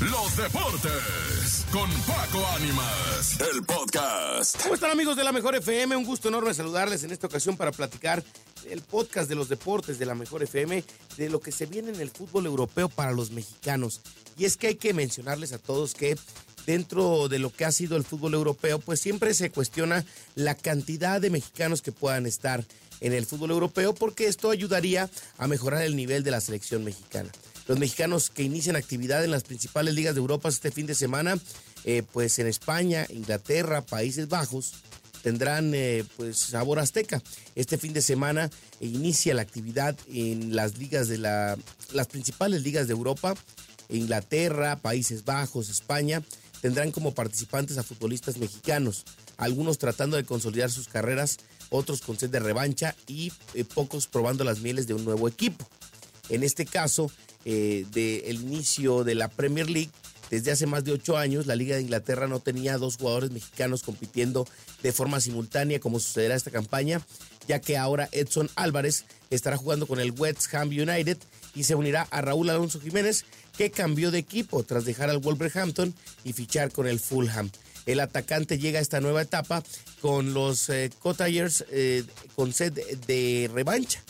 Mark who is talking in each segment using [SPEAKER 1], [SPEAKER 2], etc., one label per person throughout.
[SPEAKER 1] Los deportes con Paco Ánimas, el podcast.
[SPEAKER 2] ¿Cómo están amigos de la Mejor FM? Un gusto enorme saludarles en esta ocasión para platicar el podcast de los deportes de la Mejor FM, de lo que se viene en el fútbol europeo para los mexicanos. Y es que hay que mencionarles a todos que dentro de lo que ha sido el fútbol europeo, pues siempre se cuestiona la cantidad de mexicanos que puedan estar en el fútbol europeo, porque esto ayudaría a mejorar el nivel de la selección mexicana. Los mexicanos que inician actividad en las principales ligas de Europa este fin de semana, eh, pues en España, Inglaterra, Países Bajos, tendrán eh, pues sabor azteca. Este fin de semana inicia la actividad en las ligas de la, las principales ligas de Europa, Inglaterra, Países Bajos, España, tendrán como participantes a futbolistas mexicanos, algunos tratando de consolidar sus carreras, otros con sed de revancha y eh, pocos probando las mieles de un nuevo equipo. En este caso, eh, del inicio de la Premier League, desde hace más de ocho años, la Liga de Inglaterra no tenía dos jugadores mexicanos compitiendo de forma simultánea como sucederá esta campaña, ya que ahora Edson Álvarez estará jugando con el West Ham United y se unirá a Raúl Alonso Jiménez, que cambió de equipo tras dejar al Wolverhampton y fichar con el Fulham. El atacante llega a esta nueva etapa con los eh, eh con sed de revancha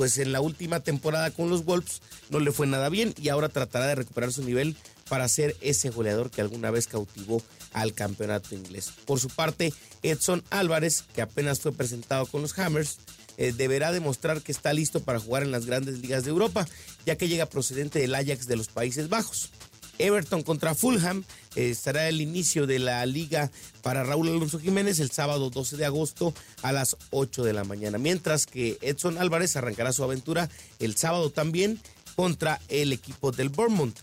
[SPEAKER 2] pues en la última temporada con los Wolves no le fue nada bien y ahora tratará de recuperar su nivel para ser ese goleador que alguna vez cautivó al campeonato inglés. Por su parte, Edson Álvarez, que apenas fue presentado con los Hammers, eh, deberá demostrar que está listo para jugar en las grandes ligas de Europa, ya que llega procedente del Ajax de los Países Bajos. Everton contra Fulham eh, estará el inicio de la liga para Raúl Alonso Jiménez el sábado 12 de agosto a las 8 de la mañana, mientras que Edson Álvarez arrancará su aventura el sábado también contra el equipo del Bournemouth,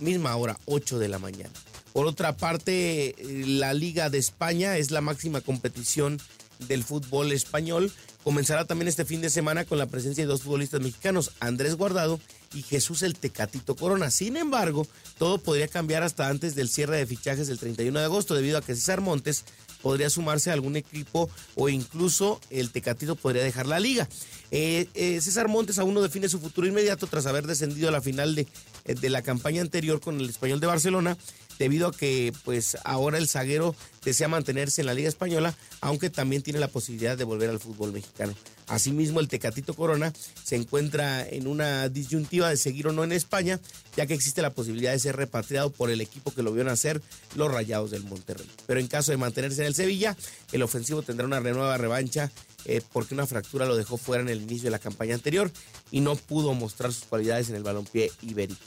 [SPEAKER 2] misma hora 8 de la mañana. Por otra parte, eh, la Liga de España es la máxima competición del fútbol español. Comenzará también este fin de semana con la presencia de dos futbolistas mexicanos, Andrés Guardado y Jesús el Tecatito Corona. Sin embargo, todo podría cambiar hasta antes del cierre de fichajes del 31 de agosto, debido a que César Montes podría sumarse a algún equipo o incluso el Tecatito podría dejar la liga. Eh, eh, César Montes aún no define su futuro inmediato tras haber descendido a la final de, de la campaña anterior con el español de Barcelona debido a que pues ahora el zaguero desea mantenerse en la Liga Española, aunque también tiene la posibilidad de volver al fútbol mexicano. Asimismo, el Tecatito Corona se encuentra en una disyuntiva de seguir o no en España, ya que existe la posibilidad de ser repatriado por el equipo que lo vio nacer, los Rayados del Monterrey. Pero en caso de mantenerse en el Sevilla, el ofensivo tendrá una nueva revancha eh, porque una fractura lo dejó fuera en el inicio de la campaña anterior y no pudo mostrar sus cualidades en el balompié ibérico.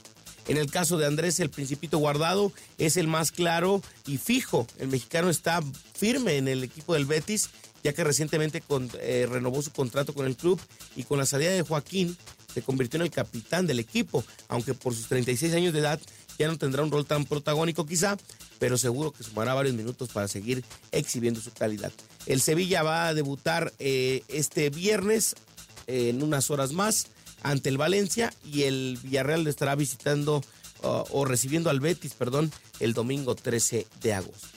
[SPEAKER 2] En el caso de Andrés, el Principito Guardado es el más claro y fijo. El mexicano está firme en el equipo del Betis, ya que recientemente eh, renovó su contrato con el club y con la salida de Joaquín se convirtió en el capitán del equipo, aunque por sus 36 años de edad ya no tendrá un rol tan protagónico quizá, pero seguro que sumará varios minutos para seguir exhibiendo su calidad. El Sevilla va a debutar eh, este viernes eh, en unas horas más ante el Valencia y el Villarreal le estará visitando uh, o recibiendo al Betis, perdón, el domingo 13 de agosto.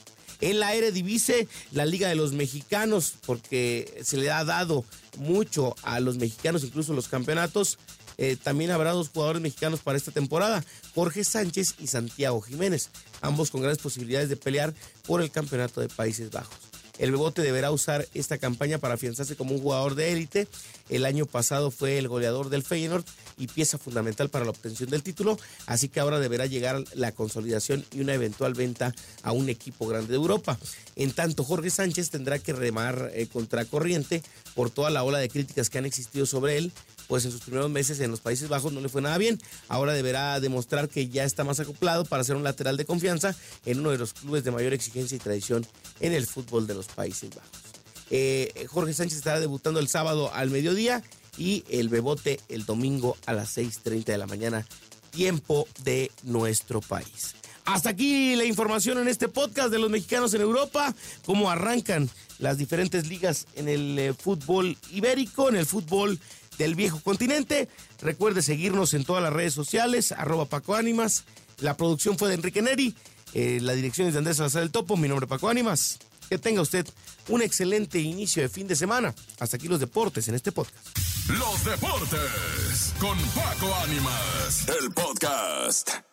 [SPEAKER 2] En la Eredivisie, la Liga de los Mexicanos, porque se le ha dado mucho a los mexicanos, incluso los campeonatos. Eh, también habrá dos jugadores mexicanos para esta temporada, Jorge Sánchez y Santiago Jiménez, ambos con grandes posibilidades de pelear por el campeonato de Países Bajos. El Bebote deberá usar esta campaña para afianzarse como un jugador de élite. El año pasado fue el goleador del Feyenoord y pieza fundamental para la obtención del título, así que ahora deberá llegar la consolidación y una eventual venta a un equipo grande de Europa. En tanto, Jorge Sánchez tendrá que remar eh, contra corriente por toda la ola de críticas que han existido sobre él pues en sus primeros meses en los Países Bajos no le fue nada bien. Ahora deberá demostrar que ya está más acoplado para ser un lateral de confianza en uno de los clubes de mayor exigencia y tradición en el fútbol de los Países Bajos. Eh, Jorge Sánchez estará debutando el sábado al mediodía y el Bebote el domingo a las 6.30 de la mañana, tiempo de nuestro país. Hasta aquí la información en este podcast de los mexicanos en Europa, cómo arrancan las diferentes ligas en el eh, fútbol ibérico, en el fútbol del viejo continente. Recuerde seguirnos en todas las redes sociales, arroba Paco Ánimas. La producción fue de Enrique Neri, eh, la dirección es de Andrés Salazar del Topo, mi nombre es Paco Ánimas. Que tenga usted un excelente inicio de fin de semana. Hasta aquí los deportes en este podcast.
[SPEAKER 1] Los deportes con Paco Ánimas, el podcast.